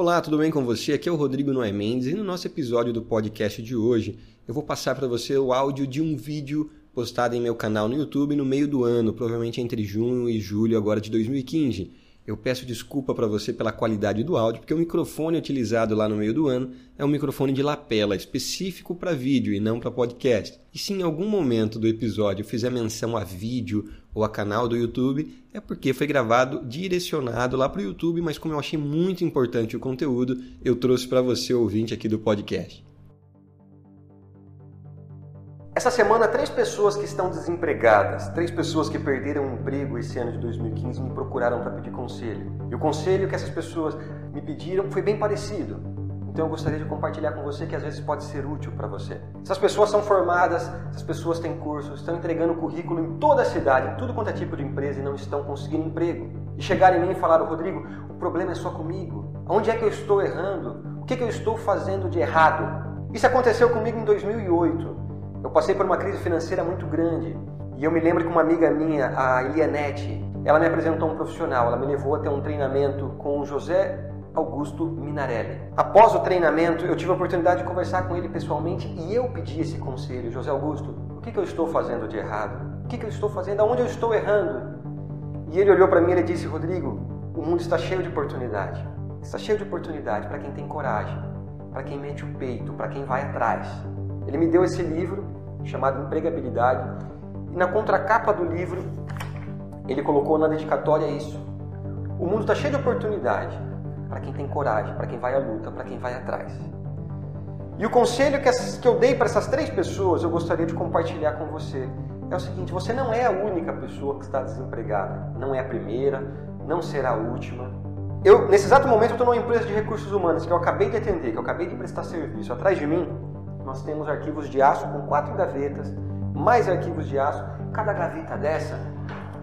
Olá, tudo bem com você? Aqui é o Rodrigo Noé Mendes e no nosso episódio do podcast de hoje eu vou passar para você o áudio de um vídeo postado em meu canal no YouTube no meio do ano, provavelmente entre junho e julho agora de 2015. Eu peço desculpa para você pela qualidade do áudio, porque o microfone utilizado lá no meio do ano é um microfone de lapela, específico para vídeo e não para podcast. E se em algum momento do episódio eu fizer menção a vídeo ou a canal do YouTube, é porque foi gravado direcionado lá para o YouTube, mas como eu achei muito importante o conteúdo, eu trouxe para você ouvinte aqui do podcast. Essa semana, três pessoas que estão desempregadas, três pessoas que perderam o emprego esse ano de 2015 me procuraram para pedir conselho. E o conselho que essas pessoas me pediram foi bem parecido. Então eu gostaria de compartilhar com você que às vezes pode ser útil para você. Essas pessoas são formadas, essas pessoas têm cursos, estão entregando currículo em toda a cidade, em tudo quanto é tipo de empresa e não estão conseguindo emprego. E chegaram em mim e falaram, Rodrigo, o problema é só comigo. Onde é que eu estou errando? O que, é que eu estou fazendo de errado? Isso aconteceu comigo em 2008. Eu passei por uma crise financeira muito grande e eu me lembro que uma amiga minha, a Elianete, ela me apresentou um profissional, ela me levou a ter um treinamento com o José Augusto Minarelli. Após o treinamento, eu tive a oportunidade de conversar com ele pessoalmente e eu pedi esse conselho, José Augusto, o que, que eu estou fazendo de errado? O que, que eu estou fazendo? Aonde eu estou errando? E ele olhou para mim e disse, Rodrigo, o mundo está cheio de oportunidade. Está cheio de oportunidade para quem tem coragem, para quem mete o peito, para quem vai atrás. Ele me deu esse livro chamado Empregabilidade e na contracapa do livro ele colocou na dedicatória isso. O mundo está cheio de oportunidade para quem tem coragem, para quem vai à luta, para quem vai atrás. E o conselho que, que eu dei para essas três pessoas eu gostaria de compartilhar com você é o seguinte: você não é a única pessoa que está desempregada, não é a primeira, não será a última. Eu, nesse exato momento, estou numa empresa de recursos humanos que eu acabei de atender, que eu acabei de prestar serviço. Atrás de mim nós temos arquivos de aço com quatro gavetas, mais arquivos de aço. Cada gaveta dessa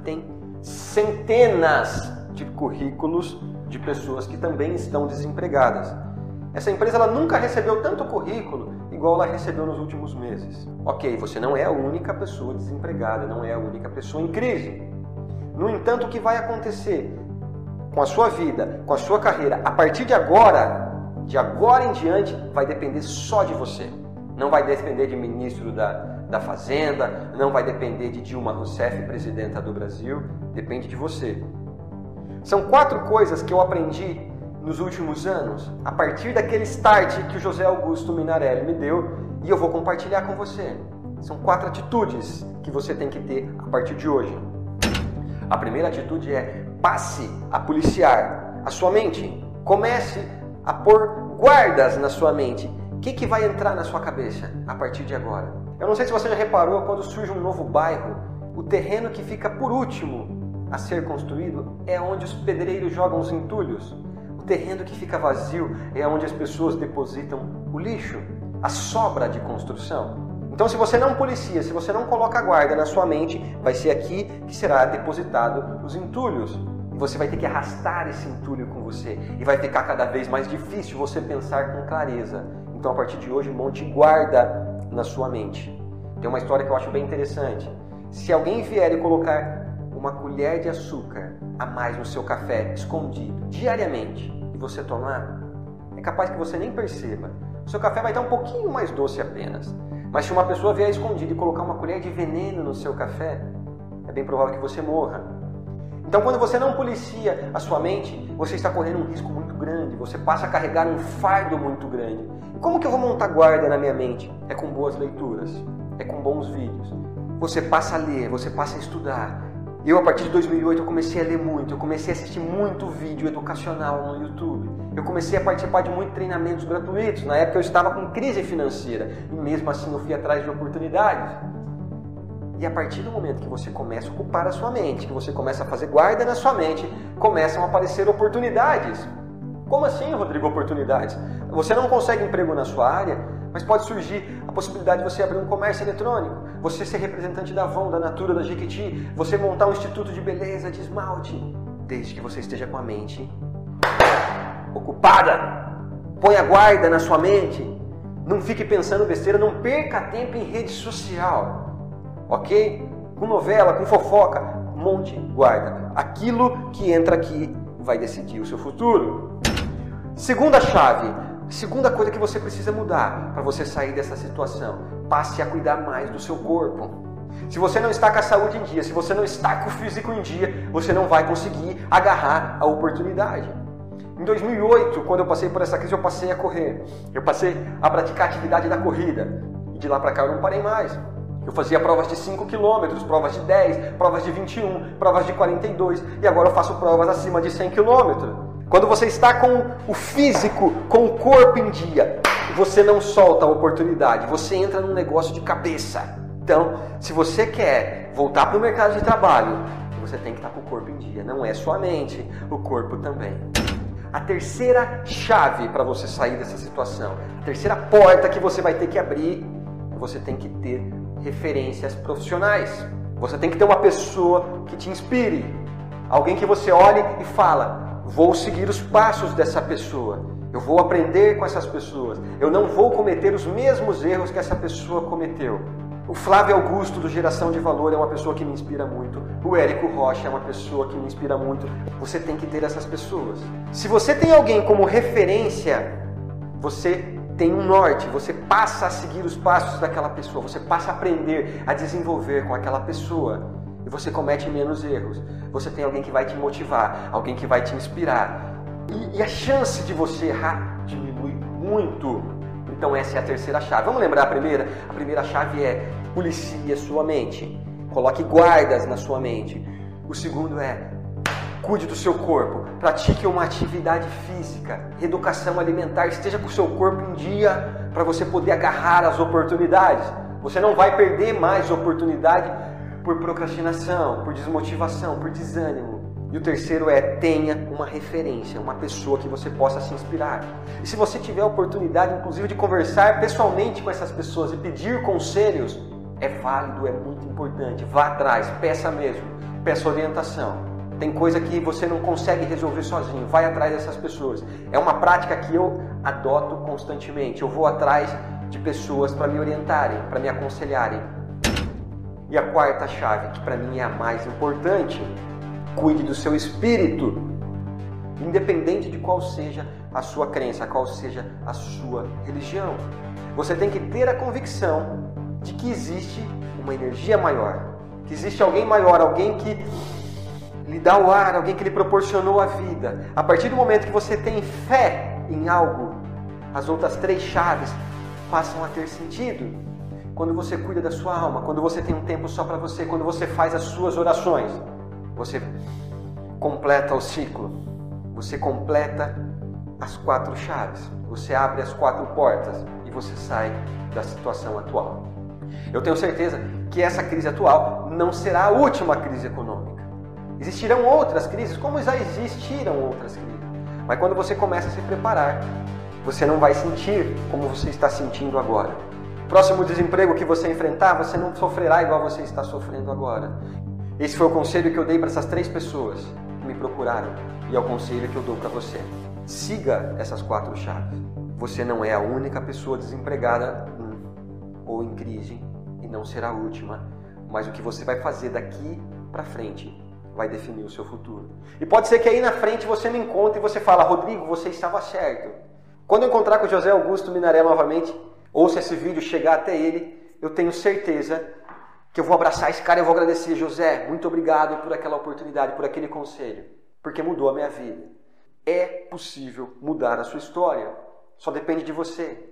tem centenas de currículos de pessoas que também estão desempregadas. Essa empresa ela nunca recebeu tanto currículo igual ela recebeu nos últimos meses. Ok, você não é a única pessoa desempregada, não é a única pessoa em crise. No entanto, o que vai acontecer com a sua vida, com a sua carreira, a partir de agora, de agora em diante, vai depender só de você. Não vai depender de ministro da, da Fazenda, não vai depender de Dilma Rousseff, presidenta do Brasil, depende de você. São quatro coisas que eu aprendi nos últimos anos, a partir daquele start que o José Augusto Minarelli me deu e eu vou compartilhar com você. São quatro atitudes que você tem que ter a partir de hoje. A primeira atitude é passe a policiar a sua mente. Comece a pôr guardas na sua mente que, que vai entrar na sua cabeça a partir de agora? Eu não sei se você já reparou quando surge um novo bairro, o terreno que fica por último a ser construído é onde os pedreiros jogam os entulhos. O terreno que fica vazio é onde as pessoas depositam o lixo, a sobra de construção. Então, se você não policia, se você não coloca guarda na sua mente, vai ser aqui que será depositado os entulhos. E você vai ter que arrastar esse entulho com você. E vai ficar cada vez mais difícil você pensar com clareza. Então, a partir de hoje, monte guarda na sua mente. Tem uma história que eu acho bem interessante. Se alguém vier e colocar uma colher de açúcar a mais no seu café, escondido, diariamente, e você tomar, é capaz que você nem perceba. O seu café vai estar um pouquinho mais doce apenas. Mas se uma pessoa vier escondida e colocar uma colher de veneno no seu café, é bem provável que você morra. Então, quando você não policia a sua mente, você está correndo um risco muito grande, você passa a carregar um fardo muito grande. Como que eu vou montar guarda na minha mente? É com boas leituras, é com bons vídeos. Você passa a ler, você passa a estudar. Eu, a partir de 2008, eu comecei a ler muito, eu comecei a assistir muito vídeo educacional no YouTube. Eu comecei a participar de muitos treinamentos gratuitos. Na época eu estava com crise financeira e mesmo assim eu fui atrás de oportunidades. E a partir do momento que você começa a ocupar a sua mente, que você começa a fazer guarda na sua mente, começam a aparecer oportunidades. Como assim, Rodrigo, oportunidades? Você não consegue emprego na sua área, mas pode surgir a possibilidade de você abrir um comércio eletrônico, você ser representante da Avon, da Natura, da Jequiti, você montar um instituto de beleza, de esmalte, desde que você esteja com a mente ocupada. Põe a guarda na sua mente. Não fique pensando besteira, não perca tempo em rede social ok? Com novela, com fofoca, monte guarda. Aquilo que entra aqui vai decidir o seu futuro. Segunda chave, segunda coisa que você precisa mudar para você sair dessa situação: passe a cuidar mais do seu corpo. Se você não está com a saúde em dia, se você não está com o físico em dia, você não vai conseguir agarrar a oportunidade. Em 2008, quando eu passei por essa crise, eu passei a correr. Eu passei a praticar a atividade da corrida. E de lá para cá eu não parei mais. Eu fazia provas de 5 km, provas de 10, provas de 21, provas de 42 e agora eu faço provas acima de 100 km. Quando você está com o físico, com o corpo em dia, você não solta a oportunidade, você entra num negócio de cabeça. Então, se você quer voltar para o mercado de trabalho, você tem que estar com o corpo em dia. Não é sua mente, o corpo também. A terceira chave para você sair dessa situação, a terceira porta que você vai ter que abrir, você tem que ter referências profissionais. Você tem que ter uma pessoa que te inspire, alguém que você olhe e fala: vou seguir os passos dessa pessoa. Eu vou aprender com essas pessoas. Eu não vou cometer os mesmos erros que essa pessoa cometeu. O Flávio Augusto, do Geração de Valor, é uma pessoa que me inspira muito. O Érico Rocha é uma pessoa que me inspira muito. Você tem que ter essas pessoas. Se você tem alguém como referência, você tem um norte, você passa a seguir os passos daquela pessoa, você passa a aprender, a desenvolver com aquela pessoa. E você comete menos erros. Você tem alguém que vai te motivar, alguém que vai te inspirar. E, e a chance de você errar diminui muito então essa é a terceira chave. Vamos lembrar a primeira? A primeira chave é policie sua mente. Coloque guardas na sua mente. O segundo é cuide do seu corpo, pratique uma atividade física, educação alimentar, esteja com o seu corpo em dia para você poder agarrar as oportunidades. Você não vai perder mais oportunidade por procrastinação, por desmotivação, por desânimo. E o terceiro é tenha uma referência, uma pessoa que você possa se inspirar. E se você tiver a oportunidade, inclusive, de conversar pessoalmente com essas pessoas e pedir conselhos, é válido, é muito importante. Vá atrás, peça mesmo, peça orientação. Tem coisa que você não consegue resolver sozinho, vai atrás dessas pessoas. É uma prática que eu adoto constantemente. Eu vou atrás de pessoas para me orientarem, para me aconselharem. E a quarta chave, que para mim é a mais importante, Cuide do seu espírito, independente de qual seja a sua crença, qual seja a sua religião. Você tem que ter a convicção de que existe uma energia maior, que existe alguém maior, alguém que lhe dá o ar, alguém que lhe proporcionou a vida. A partir do momento que você tem fé em algo, as outras três chaves passam a ter sentido. Quando você cuida da sua alma, quando você tem um tempo só para você, quando você faz as suas orações você completa o ciclo, você completa as quatro chaves, você abre as quatro portas e você sai da situação atual. Eu tenho certeza que essa crise atual não será a última crise econômica. Existirão outras crises, como já existiram outras crises. Mas quando você começa a se preparar, você não vai sentir como você está sentindo agora. Próximo desemprego que você enfrentar, você não sofrerá igual você está sofrendo agora. Esse foi o conselho que eu dei para essas três pessoas que me procuraram e é o conselho que eu dou para você. Siga essas quatro chaves. Você não é a única pessoa desempregada ou em crise e não será a última, mas o que você vai fazer daqui para frente vai definir o seu futuro. E pode ser que aí na frente você me encontre e você fala, Rodrigo, você estava certo. Quando eu encontrar com José Augusto Minaré novamente, ou se esse vídeo chegar até ele, eu tenho certeza que eu vou abraçar esse cara e vou agradecer, José, muito obrigado por aquela oportunidade, por aquele conselho, porque mudou a minha vida. É possível mudar a sua história, só depende de você.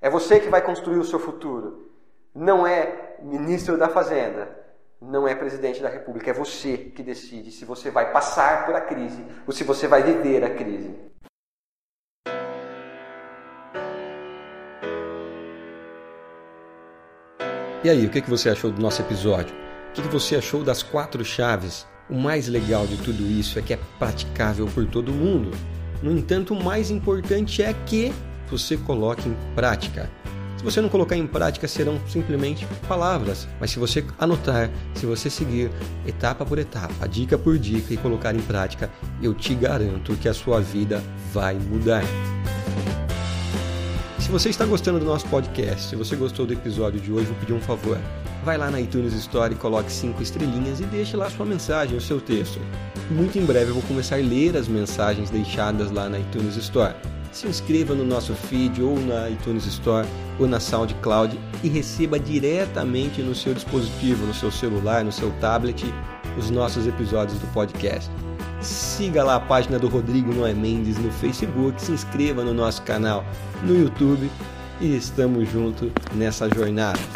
É você que vai construir o seu futuro. Não é ministro da Fazenda, não é presidente da República, é você que decide se você vai passar por a crise ou se você vai viver a crise. E aí, o que você achou do nosso episódio? O que você achou das quatro chaves? O mais legal de tudo isso é que é praticável por todo mundo. No entanto, o mais importante é que você coloque em prática. Se você não colocar em prática, serão simplesmente palavras. Mas se você anotar, se você seguir etapa por etapa, dica por dica e colocar em prática, eu te garanto que a sua vida vai mudar. Se você está gostando do nosso podcast, se você gostou do episódio de hoje, vou pedir um favor. Vai lá na iTunes Store e coloque cinco estrelinhas e deixe lá sua mensagem, o seu texto. Muito em breve eu vou começar a ler as mensagens deixadas lá na iTunes Store. Se inscreva no nosso feed ou na iTunes Store ou na SoundCloud e receba diretamente no seu dispositivo, no seu celular, no seu tablet, os nossos episódios do podcast. Siga lá a página do Rodrigo Noé Mendes no Facebook, se inscreva no nosso canal no YouTube e estamos juntos nessa jornada.